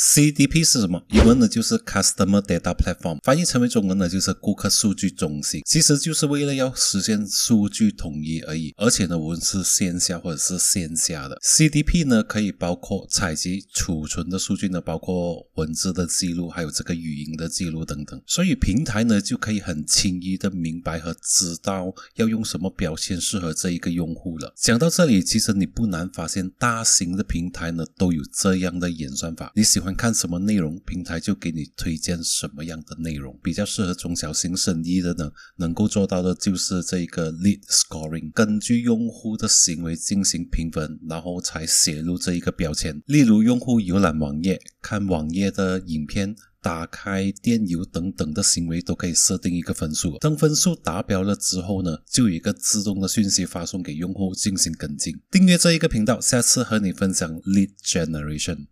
CDP 是什么？英文呢就是 Customer Data Platform，翻译成为中文呢就是顾客数据中心。其实就是为了要实现数据统一而已。而且呢，无论是线下或者是线下的 CDP 呢，可以包括采集、储存的数据呢，包括文字的记录，还有这个语音的记录等等。所以平台呢就可以很轻易的明白和知道要用什么表现适合这一个用户了。讲到这里，其实你不难发现，大型的平台呢都有这样的演算法。你喜欢看什么内容，平台就给你推荐什么样的内容。比较适合中小型生意的呢，能够做到的就是这个 lead scoring，根据用户的行为进行评分，然后才写入这一个标签。例如，用户浏览网页、看网页的影片。打开电邮等等的行为都可以设定一个分数，当分数达标了之后呢，就有一个自动的讯息发送给用户进行跟进。订阅这一个频道，下次和你分享 Lead Generation。